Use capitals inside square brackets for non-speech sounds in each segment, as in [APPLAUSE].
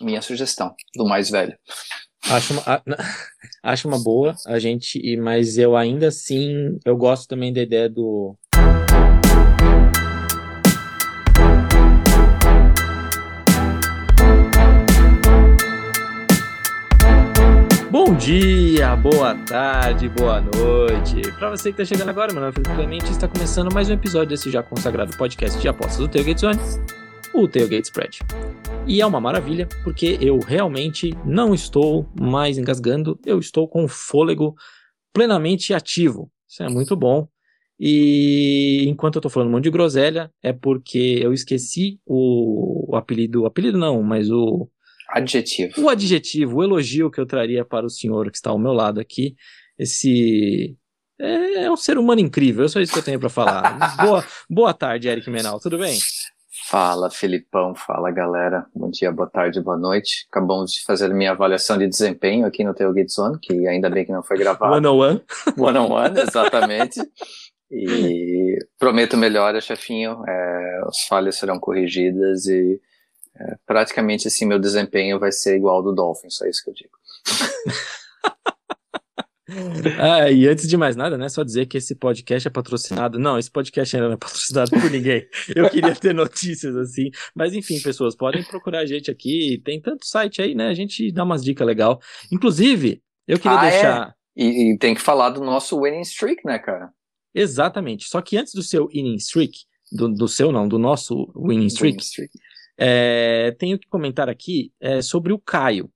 minha sugestão do mais velho. Acho uma, [LAUGHS] acho uma boa a gente, mas eu ainda assim eu gosto também da ideia do Bom dia, boa tarde, boa noite. Para você que está chegando agora, meu nome é Felipe Clemente está começando mais um episódio desse já consagrado podcast de apostas do Tailgate Zone, o Tailgate Spread. E é uma maravilha, porque eu realmente não estou mais engasgando, eu estou com o fôlego plenamente ativo. Isso é muito bom. E enquanto eu estou falando um monte de groselha, é porque eu esqueci o, o apelido, o apelido não, mas o Adjetivo. O adjetivo, o elogio que eu traria para o senhor que está ao meu lado aqui, esse é, é um ser humano incrível, é só isso que eu tenho para falar. [LAUGHS] boa, boa tarde, Eric Menal, tudo bem? Fala, Filipão, fala galera. Bom dia, boa tarde, boa noite. Acabamos de fazer minha avaliação de desempenho aqui no Tailgate Zone, que ainda bem que não foi gravado. One on one. [LAUGHS] One on one, exatamente. e prometo melhora, chefinho. É, as falhas serão corrigidas e é, praticamente assim meu desempenho vai ser igual ao do Dolphins, só isso que eu digo. [LAUGHS] [LAUGHS] ah, e antes de mais nada, né, só dizer que esse podcast é patrocinado. Não, esse podcast ainda não é patrocinado por ninguém. Eu queria ter notícias assim, mas enfim, pessoas podem procurar a gente aqui. Tem tanto site aí, né? A gente dá umas dicas legal. Inclusive, eu queria ah, é? deixar. É? E, e, tem que falar do nosso winning streak, né, cara? Exatamente. Só que antes do seu winning streak, do, do seu não, do nosso winning streak, winning streak é, tenho que comentar aqui é, sobre o Caio,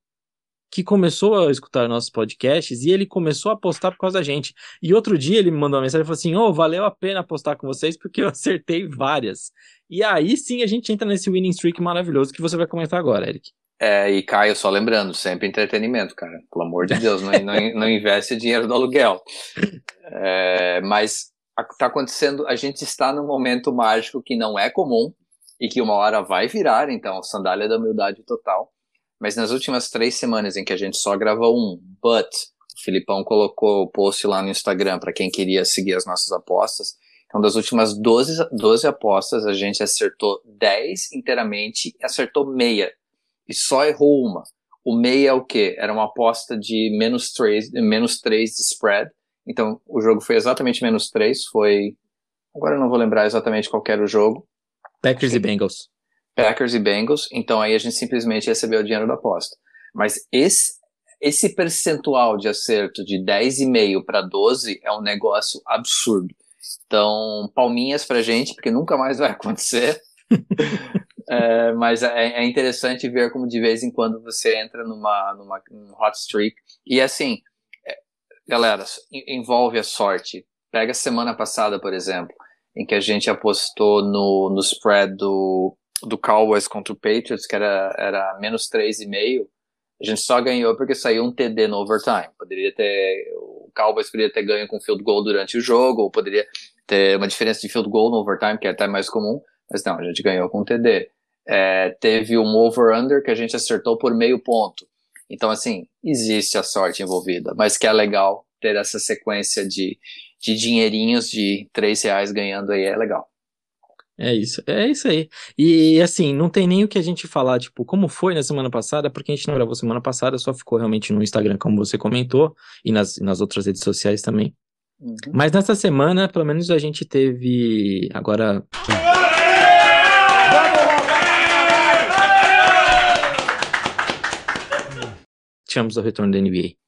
que começou a escutar nossos podcasts e ele começou a postar por causa da gente. E outro dia ele me mandou uma mensagem e falou assim: Ô, oh, valeu a pena postar com vocês porque eu acertei várias. E aí sim a gente entra nesse winning streak maravilhoso que você vai comentar agora, Eric. É, e Caio, só lembrando, sempre entretenimento, cara. Pelo amor de Deus, não, não, não investe dinheiro do aluguel. É, mas está acontecendo, a gente está num momento mágico que não é comum, e que uma hora vai virar, então, sandália da humildade total. Mas nas últimas três semanas em que a gente só gravou um, but o Filipão colocou o post lá no Instagram para quem queria seguir as nossas apostas. Então, das últimas 12, 12 apostas, a gente acertou 10 inteiramente e acertou meia. E só errou uma. O meia é o quê? Era uma aposta de menos 3, menos 3 de spread. Então, o jogo foi exatamente menos 3. Foi. Agora eu não vou lembrar exatamente qual era o jogo. Packers e Bengals. Packers e Bengals, então aí a gente simplesmente recebeu o dinheiro da aposta. Mas esse, esse percentual de acerto de 10,5 para 12 é um negócio absurdo. Então, palminhas pra gente, porque nunca mais vai acontecer. [LAUGHS] é, mas é, é, interessante ver como de vez em quando você entra numa, numa num hot streak. E assim, é, galera, envolve a sorte. Pega a semana passada, por exemplo em que a gente apostou no, no spread do, do Cowboys contra o Patriots, que era, era menos 3,5. A gente só ganhou porque saiu um TD no overtime. Poderia ter. O Cowboys poderia ter ganho com field goal durante o jogo, ou poderia ter uma diferença de field goal no overtime, que é até mais comum. Mas não, a gente ganhou com TD. É, teve um over-under que a gente acertou por meio ponto. Então, assim, existe a sorte envolvida, mas que é legal ter essa sequência de, de dinheirinhos de três reais ganhando aí é legal. É isso, é isso aí. E assim, não tem nem o que a gente falar, tipo, como foi na semana passada, porque a gente não gravou semana passada, só ficou realmente no Instagram, como você comentou, e nas, nas outras redes sociais também. Uhum. Mas nessa semana, pelo menos a gente teve. Agora. Tivemos o retorno da NBA.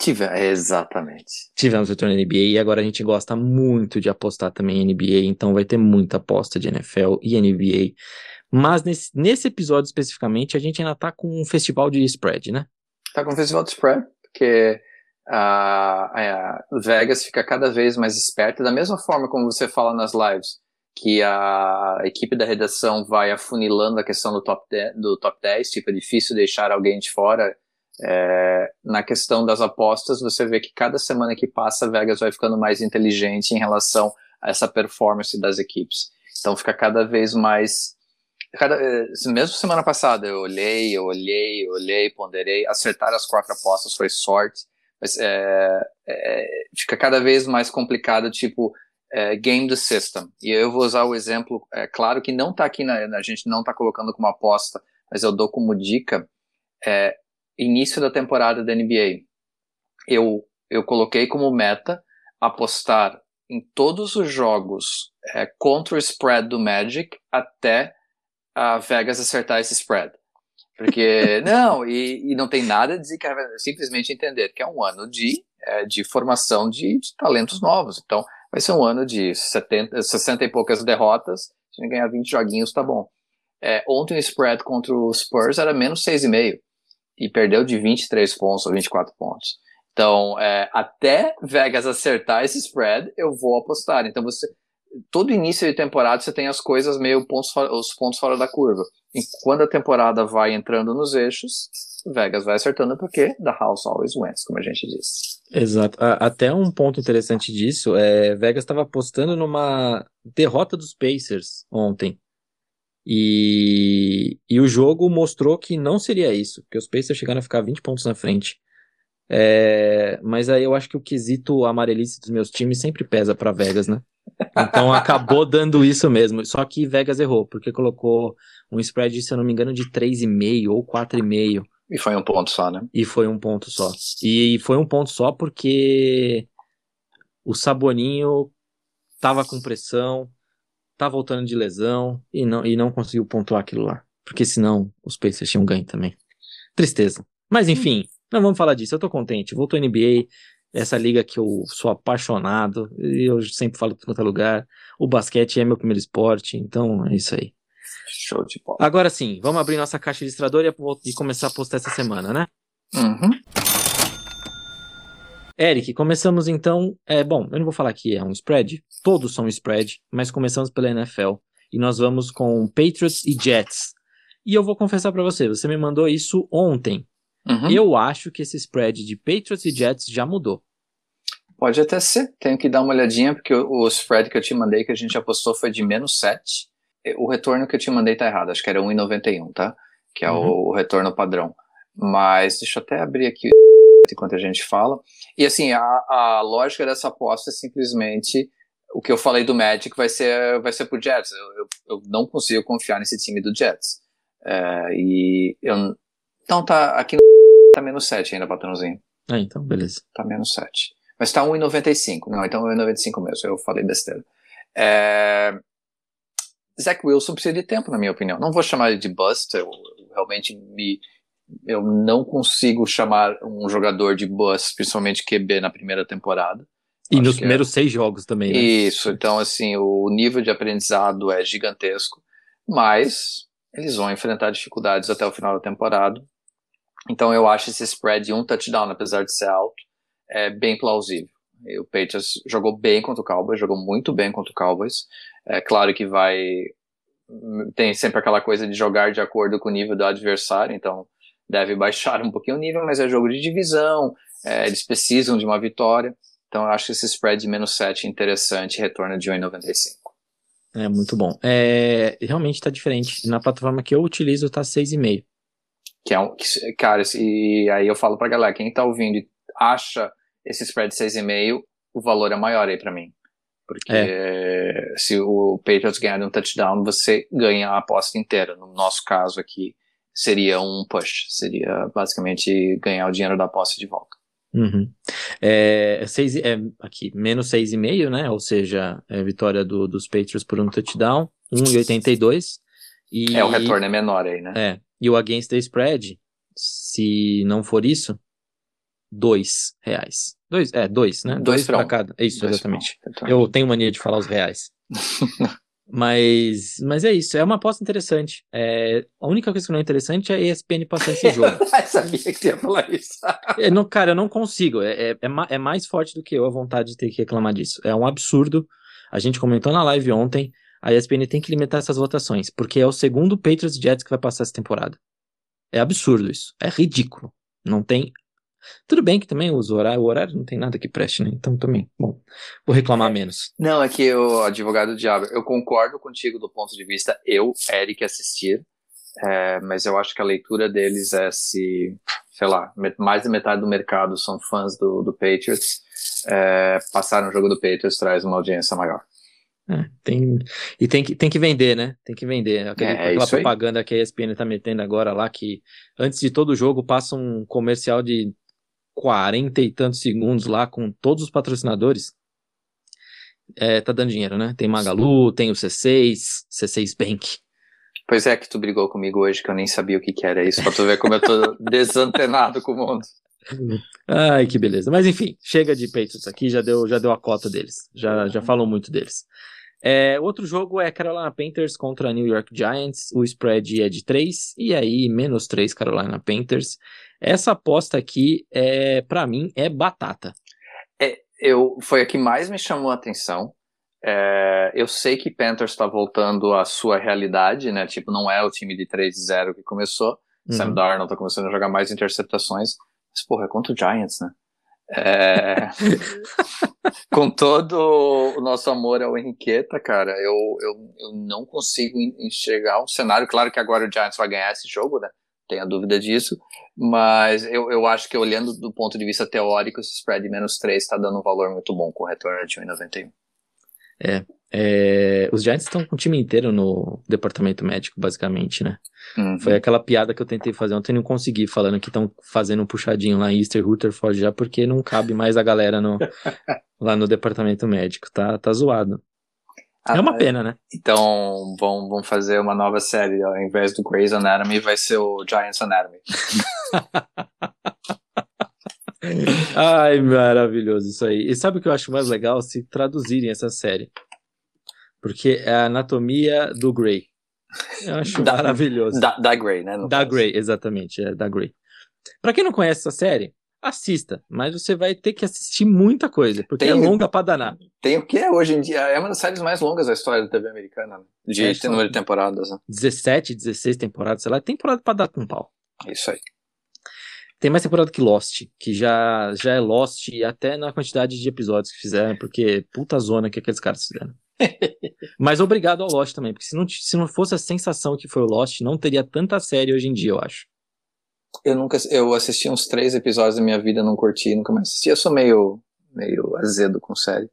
Tive, exatamente. Tivemos o retorno da NBA e agora a gente gosta muito de apostar também em NBA, então vai ter muita aposta de NFL e NBA. Mas nesse, nesse episódio especificamente, a gente ainda tá com um festival de spread, né? Tá com um festival de spread, porque a, uh, Vegas fica cada vez mais esperta, da mesma forma como você fala nas lives, que a equipe da redação vai afunilando a questão do top, 10, do top 10, tipo, é difícil deixar alguém de fora é, na questão das apostas, você vê que cada semana que passa, Vegas vai ficando mais inteligente em relação a essa performance das equipes. Então fica cada vez mais. Cada, é, mesmo semana passada eu olhei, eu olhei, eu olhei, ponderei, acertar as quatro apostas foi sorte, mas é, é, fica cada vez mais complicado, tipo, é, game the system. E eu vou usar o exemplo, é claro que não está aqui, na, a gente não está colocando como aposta, mas eu dou como dica é, início da temporada da NBA. Eu, eu coloquei como meta apostar em todos os jogos é, contra o spread do Magic até a Vegas acertar esse spread. Porque, [LAUGHS] não, e, e não tem nada a dizer que é simplesmente entender que é um ano de, é, de formação de, de, talentos novos. Então, vai ser um ano de 70, 60 e poucas derrotas. Se ganhar 20 joguinhos, tá bom. É, ontem o spread contra o Spurs era menos 6,5 e perdeu de 23 pontos ou 24 pontos. Então, é, até Vegas acertar esse spread, eu vou apostar. Então, você todo início de temporada você tem as coisas meio pontos, os pontos fora da curva. E quando a temporada vai entrando nos eixos, Vegas vai acertando porque the house always wins, como a gente disse. Exato. Até um ponto interessante disso é Vegas estava apostando numa derrota dos Pacers ontem. E, e o jogo mostrou que não seria isso, que os Pacers chegaram a ficar 20 pontos na frente. É, mas aí eu acho que o quesito amarelice dos meus times sempre pesa para Vegas, né? Então acabou [LAUGHS] dando isso mesmo. Só que Vegas errou, porque colocou um spread, se eu não me engano, de 3,5 ou 4,5. E foi um ponto só, né? E foi um ponto só. E foi um ponto só porque o Saboninho tava com pressão, tá voltando de lesão e não, e não conseguiu pontuar aquilo lá. Porque senão os Pacers tinham ganho também. Tristeza. Mas enfim, não vamos falar disso. Eu tô contente. Voltou NBA, essa liga que eu sou apaixonado. E eu sempre falo em outro lugar. O basquete é meu primeiro esporte, então é isso aí. Show de bola. Agora sim, vamos abrir nossa caixa registradora e começar a postar essa semana, né? Uhum. Eric, começamos então. É, bom, eu não vou falar que é um spread, todos são spread, mas começamos pela NFL. E nós vamos com Patriots e Jets. E eu vou confessar para você, você me mandou isso ontem. Uhum. Eu acho que esse spread de Patriots e Jets já mudou. Pode até ser, tenho que dar uma olhadinha, porque o, o spread que eu te mandei, que a gente apostou, foi de menos 7. O retorno que eu te mandei tá errado, acho que era 1,91, tá? Que é uhum. o, o retorno padrão. Mas deixa eu até abrir aqui enquanto a gente fala. E assim, a, a lógica dessa aposta é simplesmente o que eu falei do Magic vai ser, vai ser pro Jets. Eu, eu, eu não consigo confiar nesse time do Jets. É, e eu. Então tá. Aqui [LAUGHS] tá menos 7 ainda, patrãozinho. Ah, então, beleza. Tá menos 7. Mas tá 1,95. Não, então 1,95 mesmo. Eu falei besteira. É, Zach Wilson precisa de tempo, na minha opinião. Não vou chamar ele de bust. Eu, eu realmente me eu não consigo chamar um jogador de bus, principalmente QB, na primeira temporada. E Acho nos primeiros é... seis jogos também, né? Isso, então assim, o nível de aprendizado é gigantesco, mas eles vão enfrentar dificuldades até o final da temporada. Então eu acho esse spread de um touchdown, apesar de ser alto, é bem plausível. E o Patriots jogou bem contra o Cowboys, jogou muito bem contra o Cowboys. É claro que vai. Tem sempre aquela coisa de jogar de acordo com o nível do adversário, então deve baixar um pouquinho o nível, mas é jogo de divisão, é, eles precisam de uma vitória. Então eu acho que esse spread de menos 7 é interessante, retorno de 1,95. É muito bom. É, realmente está diferente. Na plataforma que eu utilizo está 6,5. Que é um. Cara, e aí eu falo pra galera, quem tá ouvindo e acha esse spread de 6,5, o valor é maior aí para mim. Porque é. se o Patriots ganhar um touchdown, você ganha a aposta inteira. No nosso caso aqui, seria um push, seria basicamente ganhar o dinheiro da posse de volta. Uhum. É, seis, é, aqui, menos 6,5, né? Ou seja, é vitória do, dos Patriots por um touchdown, 1,82. E, é, o retorno é menor aí, né? É. E o against the spread, se não for isso, dois reais. Dois, é, dois, né? Dois, dois para cada. É isso, dois exatamente. Eu tenho mania de falar os reais. [LAUGHS] Mas, mas é isso, é uma aposta interessante. É, a única coisa que não é interessante é a ESPN passar esse jogo. [LAUGHS] eu sabia que você ia falar isso. é, não, cara, eu não consigo. É, é, é, é, mais forte do que eu a vontade de ter que reclamar disso. É um absurdo. A gente comentou na live ontem. A ESPN tem que limitar essas votações, porque é o segundo Patriots Jets que vai passar essa temporada. É absurdo isso. É ridículo. Não tem tudo bem que também os horário, o horário não tem nada que preste, né? Então também, bom, vou reclamar menos. Não, é que o advogado do diabo, eu concordo contigo do ponto de vista eu, Eric, assistir, é, mas eu acho que a leitura deles é se, sei lá, mais da metade do mercado são fãs do, do Patriots, é, passar no jogo do Patriots traz uma audiência maior. É, tem, e tem que, tem que vender, né? Tem que vender. Aquele, É, é aquela isso aí. propaganda que a ESPN tá metendo agora lá, que antes de todo jogo passa um comercial de 40 e tantos segundos lá com todos os patrocinadores. É, tá dando dinheiro, né? Tem Magalu, tem o C6, C6 Bank. Pois é, que tu brigou comigo hoje, que eu nem sabia o que, que era isso, pra tu ver como eu tô [LAUGHS] desantenado com o mundo. Ai, que beleza. Mas enfim, chega de Patriots aqui, já deu, já deu a cota deles. Já, já falou muito deles. É, outro jogo é Carolina Panthers contra New York Giants. O spread é de 3, e aí menos 3 Carolina Panthers. Essa aposta aqui, é, para mim, é batata. Eu, foi a que mais me chamou a atenção. É, eu sei que Panthers está voltando à sua realidade, né? Tipo, não é o time de 3-0 que começou. Sam Uhum. Darnold tá começando a jogar mais interceptações. Mas, porra, é contra o Giants, né? É, com todo o nosso amor ao Henriqueta, cara, eu, eu, eu não consigo en- enxergar um cenário. Claro que agora o Giants vai ganhar esse jogo, né? Tenho a dúvida disso. Mas eu, eu acho que olhando do ponto de vista teórico, esse spread menos 3 está dando um valor muito bom com o retorno de 1,91. É, os Giants estão com o time inteiro no departamento médico, basicamente, né? Uhum. Foi aquela piada que eu tentei fazer ontem e não consegui, falando que estão fazendo um puxadinho lá em Easter Rutherford já, porque não cabe mais a galera no, [LAUGHS] lá no departamento médico. Tá, tá zoado. Ah, é uma pena, né? Então vão, vão fazer uma nova série. Ao invés do Grey's Anatomy, vai ser o Giants Anatomy. [LAUGHS] Ai, maravilhoso isso aí. E sabe o que eu acho mais legal? Se traduzirem essa série. Porque é a anatomia do Grey. Eu acho [LAUGHS] Da- maravilhoso. Da, da Grey, né? Da caso. Grey, exatamente, é da Grey. Pra quem não conhece essa série, assista, mas você vai ter que assistir muita coisa, porque Tem- é longa pra danar. Tem o que é hoje em dia? É uma das séries mais longas da história da TV americana, né? De É, número de temporadas. Né? 17, 16 temporadas, sei lá, temporada pra dar com pau. Isso aí. Tem mais temporada que Lost, que já, já é Lost até na quantidade de episódios que fizeram, porque puta zona que aqueles caras fizeram. [LAUGHS] Mas obrigado ao Lost também, porque se não, se não fosse a sensação que foi o Lost, não teria tanta série hoje em dia, eu acho. Eu nunca. Eu assisti uns três episódios da minha vida, não curti, nunca mais assisti. Eu sou meio, meio azedo com série.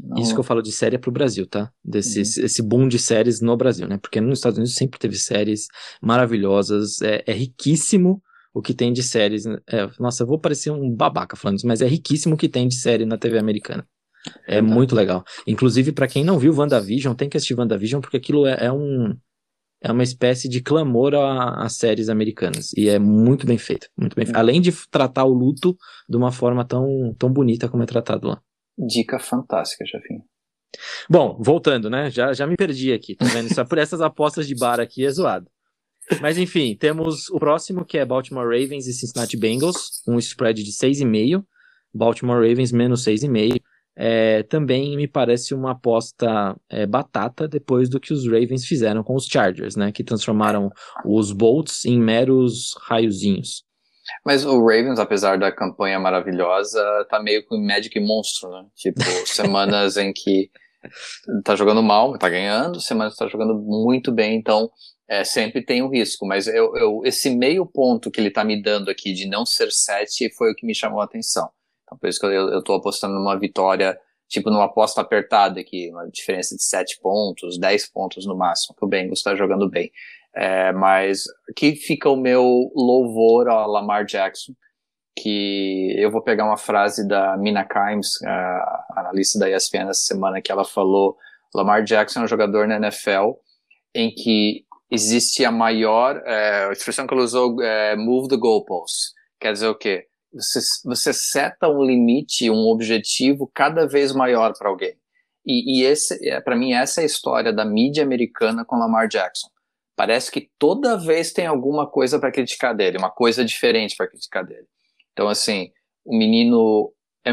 Não- Isso que eu falo de série é pro Brasil, tá? Desse Uhum. esse, esse boom de séries no Brasil, né? Porque nos Estados Unidos sempre teve séries maravilhosas, é, é riquíssimo o que tem de séries. é, nossa, eu vou parecer um babaca falando isso, mas é riquíssimo o que tem de série na TV americana. É muito legal. Inclusive, pra quem não viu WandaVision, tem que assistir WandaVision, porque aquilo é, é um. É uma espécie de clamor a- às séries americanas. E é muito bem feito. Muito bem feito. Uhum. Além de tratar o luto de uma forma tão, tão bonita como é tratado lá. Dica fantástica, Jefinho. Bom, voltando, né? Já, já me perdi aqui, tá vendo? Só por essas apostas de bar aqui é zoado. Mas enfim, temos o próximo que é Baltimore Ravens e Cincinnati Bengals, um spread de 6,5. Baltimore Ravens menos 6,5. É, também me parece uma aposta é, batata depois do que os Ravens fizeram com os Chargers, né? Que transformaram os Bolts em meros raiozinhos. Mas o Ravens, apesar da campanha maravilhosa, tá meio com Magic Monstro, né? Tipo, [LAUGHS] semanas em que tá jogando mal, tá ganhando, semanas que tá jogando muito bem, então é, sempre tem um risco. Mas eu, eu- esse meio ponto que ele tá me dando aqui de não ser 7 foi o que me chamou a atenção. Então por isso que eu, eu tô apostando numa vitória, tipo numa aposta apertada aqui, uma diferença de 7 pontos, 10 pontos no máximo, que o Bengals tá jogando bem. É, mas aqui fica o meu louvor ao Lamar Jackson, que eu vou pegar uma frase da Mina Kimes, a analista da ESPN essa semana, que ela falou, Lamar Jackson é um jogador na NFL em que existe a maior, é, a expressão que ela usou é move the goalposts, quer dizer o quê? Você, você seta um limite, um objetivo cada vez maior para alguém. E, e esse, para mim, essa é a história da mídia americana com Lamar Jackson parece que toda vez tem alguma coisa para criticar dele, uma coisa diferente para criticar dele. Então, assim, o menino é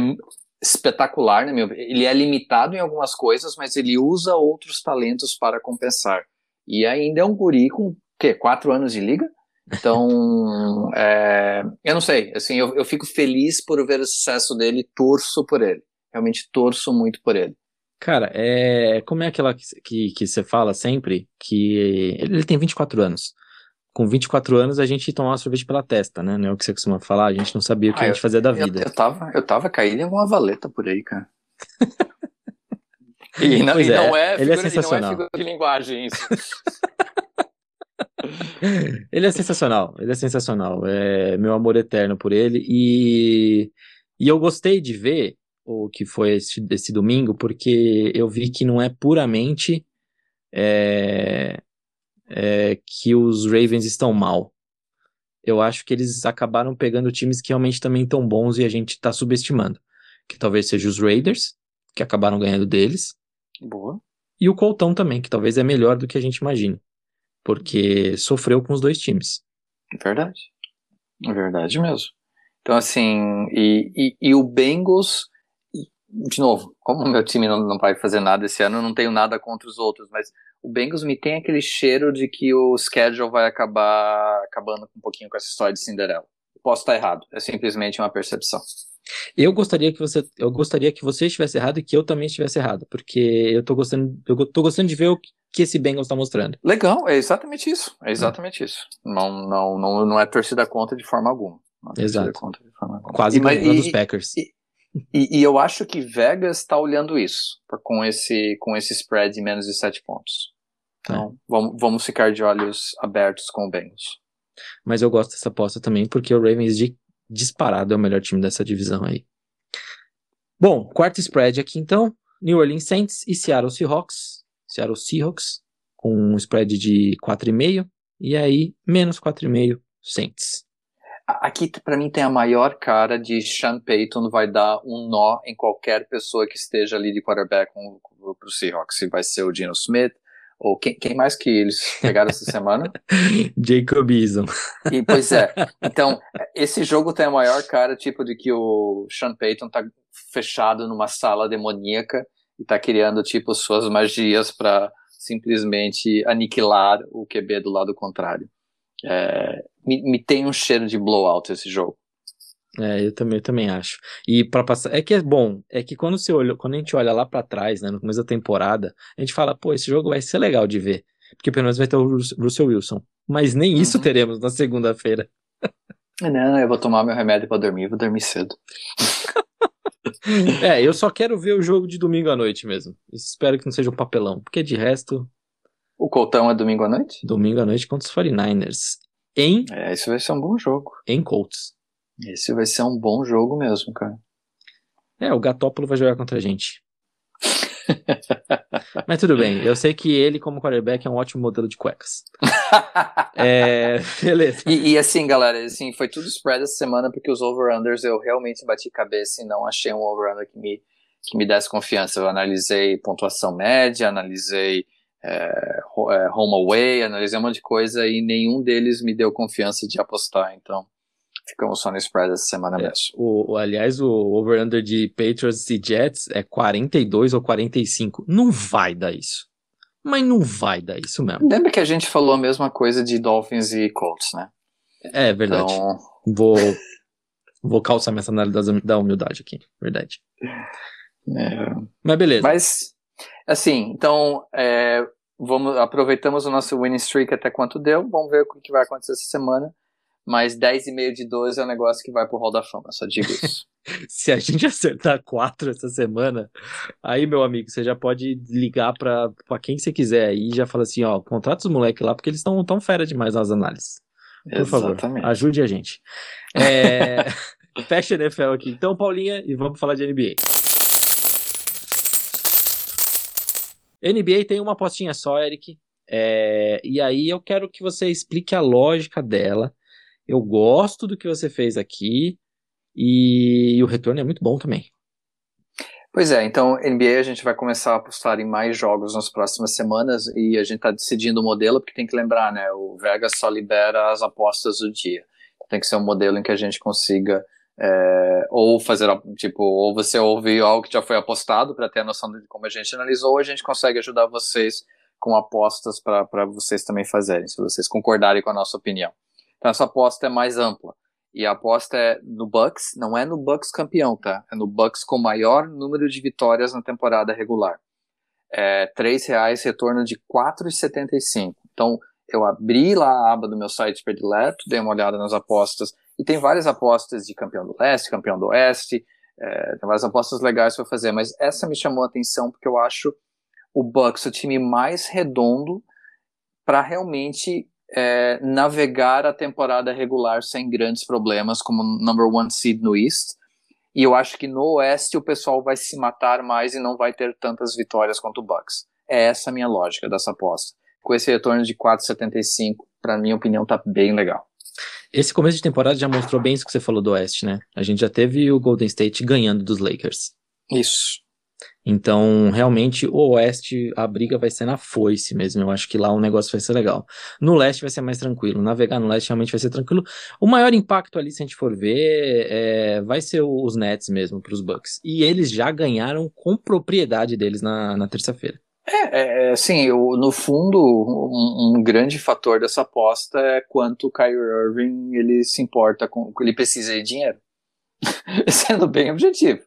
espetacular, né, meu? Ele é limitado em algumas coisas, mas ele usa outros talentos para compensar. E ainda é um guri com, o quê, quatro anos de liga? Então, é, eu não sei, assim, eu, eu fico feliz por ver o sucesso dele, torço por ele. Realmente torço muito por ele. Cara, é. Como é aquela que, que, você fala sempre? Que ele, tem 24 anos. Com 24 anos a gente tomava sorvete pela testa, né? Não é o que você costuma falar, a gente não sabia o que Ah, a gente fazia da Eu, vida. eu tava, eu tava caído em alguma valeta por aí, cara. [LAUGHS] E não, e é, não é, ele é e não é sensacional. figura de linguagem isso. [LAUGHS] Ele é sensacional, ele é sensacional. É meu amor eterno por ele. E, e eu gostei de ver o que foi esse, esse domingo, porque eu vi que não é puramente é, é, que os Ravens estão mal. Eu acho que eles acabaram pegando times que realmente também estão bons e a gente está subestimando. Que talvez seja os Raiders, que acabaram ganhando deles, Boa. e o Coltão também, que talvez é melhor do que a gente imagina. Porque sofreu com os dois times. Verdade. É verdade mesmo. Então, assim, e, e, e o Bengals, de novo, como o meu time não, não vai fazer nada esse ano, eu não tenho nada contra os outros, mas o Bengals me tem aquele cheiro de que o schedule vai acabar acabando um pouquinho com essa história de Cinderela. Posso estar errado, é simplesmente uma percepção. Eu gostaria que você, eu gostaria que você estivesse errado e que eu também estivesse errado, porque eu tô gostando, eu tô gostando de ver o que esse Bengals tá mostrando. Legal, é exatamente isso. É exatamente isso. Não, não, não, não é torcida contra de forma alguma. É Exato. contra de forma alguma. Quase E, e- dos Packers. e- E, e eu acho que Vegas está olhando isso com esse, com esse spread de menos de 7 pontos. Então, vamos, vamos ficar de olhos abertos com o Bengals. Mas eu gosto dessa aposta também, porque o Ravens de disparado é o melhor time dessa divisão aí. Bom, quarto spread aqui então. New Orleans Saints e Seattle Seahawks. Seattle Seahawks com um spread de 4,5. E aí, menos 4,5 Saints. Aqui, para mim, tem a maior cara de Sean Payton vai dar um nó em qualquer pessoa que esteja ali de quarterback para o Seahawks. Se vai ser o Geno Smith, ou quem, quem mais que eles pegaram essa semana. [LAUGHS] Jacob Eason. E, pois é. [LAUGHS] Então, esse jogo tem a maior cara, tipo, de que o Sean Payton tá fechado numa sala demoníaca e tá criando, tipo, suas magias para simplesmente aniquilar o QB do lado contrário. É, me, me tem um cheiro de blowout esse jogo. É, eu também, eu também acho. E para passar, é que é bom, é que quando você olha, quando a gente olha lá pra trás, né, no começo da temporada, a gente fala, pô, esse jogo vai ser legal de ver, porque pelo menos vai ter o Rus- Russell Wilson. Mas nem isso Uhum. teremos na segunda-feira. Não, eu vou tomar meu remédio para dormir, vou dormir cedo. [LAUGHS] É, eu só quero ver o jogo de domingo à noite mesmo. Espero que não seja um papelão, porque de resto, O Coltão é domingo à noite? domingo à noite contra os 49ers em É, esse vai ser um bom jogo. em Colts. Esse vai ser um bom jogo mesmo, cara. É, o Gatópolo vai jogar contra a gente. [LAUGHS] Mas tudo bem, eu sei que ele, como quarterback, é um ótimo modelo de cuecas. [LAUGHS] É, beleza. E, e assim, galera, assim, foi tudo spread essa semana porque os over-unders eu realmente bati cabeça e não achei um over-under que me, que me desse confiança. Eu analisei pontuação média, analisei é, é, home away, analisei um monte de coisa e nenhum deles me deu confiança de apostar. Então, ficamos só no spread essa semana É, mesmo. o, o- aliás, o over-under de Patriots e Jets é 42 ou 45. Não vai dar isso. Mas não vai dar isso mesmo. Lembra que a gente falou a mesma coisa de Dolphins e Colts, né? É verdade. Então, Vou, vou calçar minha sandália da humildade aqui. Verdade. é, Mas beleza. Mas, assim, então, é, vamos, aproveitamos o nosso winning streak até quanto deu, vamos ver o que vai acontecer essa semana. Mas 10,5 de 12 é um negócio que vai pro Hall da Fama, só digo isso. [LAUGHS] Se a gente acertar quatro essa semana, aí, meu amigo, você já pode ligar pra, pra quem você quiser aí e já fala assim, ó, contrata os moleques lá, porque eles estão tão fera demais nas análises. Por favor, Exatamente. ajude a gente. É... [LAUGHS] Fecha NFL aqui. Então, Paulinha, e vamos falar de NBA. NBA tem uma apostinha só, Eric. É, E aí eu quero que você explique a lógica dela. Eu gosto do que você fez aqui. E o retorno é muito bom também. Pois é, então NBA a gente vai começar a apostar em mais jogos nas próximas semanas e a gente está decidindo o modelo, porque tem que lembrar, né? O Vegas só libera as apostas do dia. Tem que ser um modelo em que a gente consiga é, ou fazer, tipo, ou você ouvir algo que já foi apostado para ter a noção de como a gente analisou, ou a gente consegue ajudar vocês com apostas para vocês também fazerem, se vocês concordarem com a nossa opinião. Então essa aposta é mais ampla. E a aposta é no Bucks, não é no Bucks campeão, tá? É no Bucks com maior número de vitórias na temporada regular. É reais, retorno de 4,75. Então, eu abri lá a aba do meu site predileto, dei uma olhada nas apostas, e tem várias apostas de campeão do leste, campeão do oeste, é, tem várias apostas legais para fazer, mas essa me chamou a atenção porque eu acho o Bucks o time mais redondo para realmente é, navegar a temporada regular sem grandes problemas, como number one seed no East. E eu acho que no Oeste o pessoal vai se matar mais e não vai ter tantas vitórias quanto o Bucks. É essa a minha lógica dessa aposta. Com esse retorno de 4,75, para minha opinião, tá bem legal. Esse começo de temporada já mostrou bem isso que você falou do Oeste, né? A gente já teve o Golden State ganhando dos Lakers. Isso. Então, realmente, o Oeste, a briga vai ser na foice mesmo. Eu acho que lá o negócio vai ser legal. No Leste vai ser mais tranquilo. Navegar no Leste realmente vai ser tranquilo. O maior impacto ali, se a gente for ver, é, vai ser os Nets mesmo para os Bucks. E eles já ganharam com propriedade deles na, na terça-feira. É, é sim, eu, no fundo, um, um, grande fator dessa aposta é quanto o Kyrie Irving ele se importa com, ele precisa de dinheiro. [LAUGHS] Sendo bem objetivo.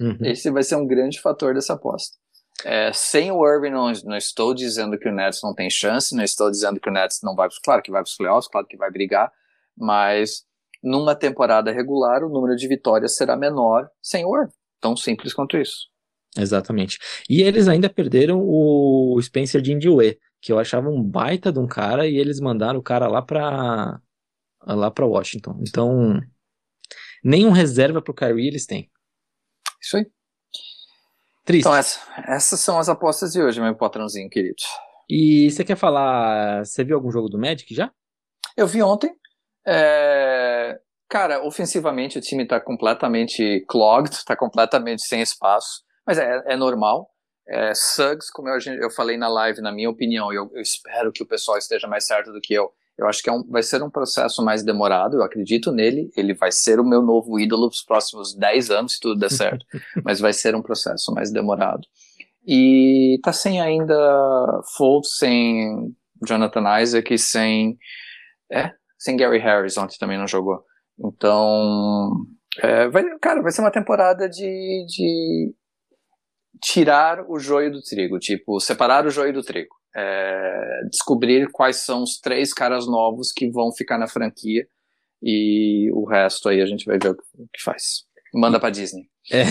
Uhum. Esse vai ser um grande fator dessa aposta. É, sem o Irving, não, não, estou dizendo que o Nets não tem chance, não estou dizendo que o Nets não vai, claro que vai para os playoffs, claro que vai brigar, mas numa temporada regular o número de vitórias será menor sem o Irving. Tão simples quanto isso. Exatamente. E eles ainda perderam o Spencer Dinwiddie, que eu achava um baita de um cara, e eles mandaram o cara lá para lá para Washington. Então, nenhum reserva pro Kyrie eles têm. Isso aí. Triste. Então, essa, essas são as apostas de hoje, meu patrãozinho querido. E você quer falar. Você viu algum jogo do Magic já? Eu vi ontem. É... Cara, ofensivamente o time tá completamente clogged, tá completamente sem espaço, mas é, é normal. É, Suggs, como eu, eu falei na live, na minha opinião, eu, eu espero que o pessoal esteja mais certo do que eu. Eu acho que é um, vai ser um processo mais demorado, eu acredito nele, ele vai ser o meu novo ídolo nos próximos 10 anos, se tudo der [LAUGHS] certo, mas vai ser um processo mais demorado. E tá sem ainda Fultz, sem Jonathan Isaac, sem, é, sem Gary Harris, ontem também não jogou. Então, é, vai, cara, vai ser uma temporada de, de tirar o joio do trigo, tipo, separar o joio do trigo é, descobrir quais são os três caras novos que vão ficar na franquia e o resto aí a gente vai ver o que faz. Manda pra Disney. É.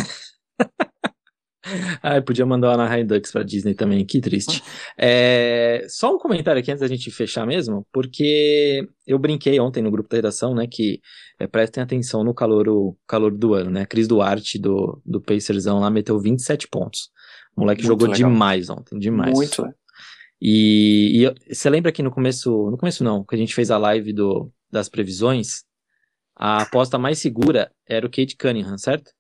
[LAUGHS] Ai, podia mandar o Anaheim Ducks pra Disney também, que triste. É, só um comentário aqui antes da gente fechar mesmo, porque eu brinquei ontem no grupo da redação, né, que é, prestem atenção no calor, o calor do ano, né, Cris Duarte do, do Pacersão lá meteu 27 pontos. O moleque Muito jogou legal. demais ontem, demais. Muito, e, e, você lembra que no começo, no começo não, que a gente fez a live do, das previsões, a aposta mais segura era o Kate Cunningham, certo?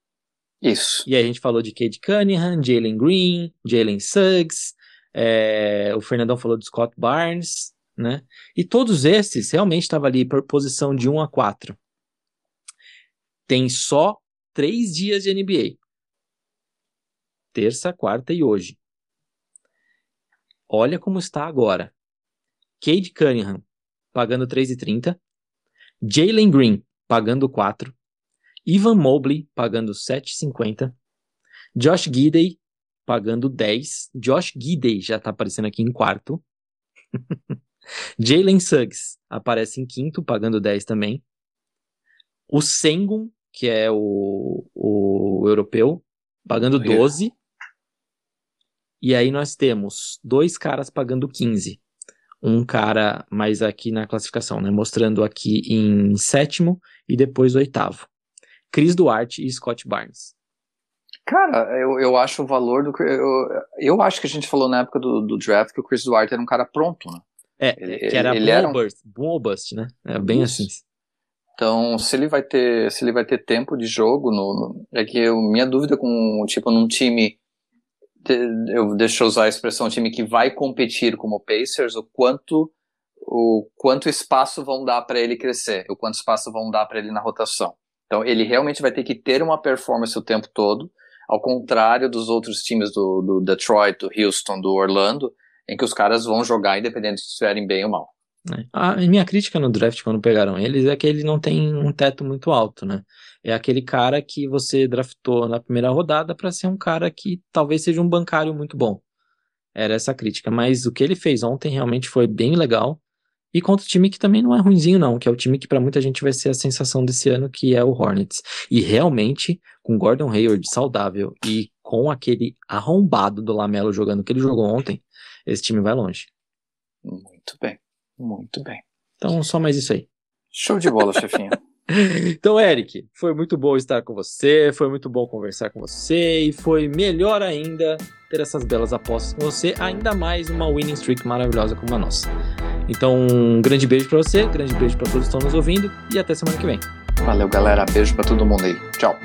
Isso. E a gente falou de Kate Cunningham, Jalen Green, Jalen Suggs, é, o Fernandão falou de Scott Barnes, né? E todos esses realmente estavam ali por posição de 1 a 4. Tem só três dias de NBA. Terça, quarta e hoje. Olha como está agora. Cade Cunningham pagando 3,30. Jalen Green pagando 4. Ivan Mobley pagando 7,50. Josh Gidey pagando 10. Josh Gidey já está aparecendo aqui em quarto. [LAUGHS] Jalen Suggs aparece em quinto, pagando 10 também. O Sengun, que é o, o europeu, pagando 12. E aí nós temos dois caras pagando 15. Um cara mais aqui na classificação, né? Mostrando aqui em sétimo e depois oitavo. Chris Duarte e Scott Barnes. Cara, eu, eu acho o valor do. Eu, eu acho que a gente falou na época do, do draft que o Chris Duarte era um cara pronto, né? É, ele, que era ele boom, era um... burst, boom ou bust, né? É bem Isso. assim. Então, se ele vai ter, se ele vai ter tempo de jogo no, no é que eu, minha dúvida com tipo num time eu deixo eu usar a expressão time que vai competir como Pacers, o quanto o quanto espaço vão dar para ele crescer, o quanto espaço vão dar para ele na rotação. Então ele realmente vai ter que ter uma performance o tempo todo, ao contrário dos outros times do, do Detroit, do Houston, do Orlando, em que os caras vão jogar independente se estiverem bem ou mal. É. A minha crítica no draft quando pegaram eles é que ele não tem um teto muito alto, né? É aquele cara que você draftou na primeira rodada para ser um cara que talvez seja um bancário muito bom. Era essa crítica, mas o que ele fez ontem realmente foi bem legal. E contra o time que também não é ruinzinho não, que é o time que para muita gente vai ser a sensação desse ano, que é o Hornets. E realmente, com Gordon Hayward saudável e com aquele arrombado do Lamelo jogando que ele jogou ontem, esse time vai longe. Muito bem, muito bem. Então, só mais isso aí. Show de bola, chefinho. [LAUGHS] Então, Eric, foi muito bom estar com você, foi muito bom conversar com você e foi melhor ainda ter essas belas apostas com você, ainda mais uma winning streak maravilhosa como a nossa. Então, um grande beijo para você, grande beijo para todos que estão nos ouvindo e até semana que vem. Valeu, galera. Beijo para todo mundo aí. Tchau.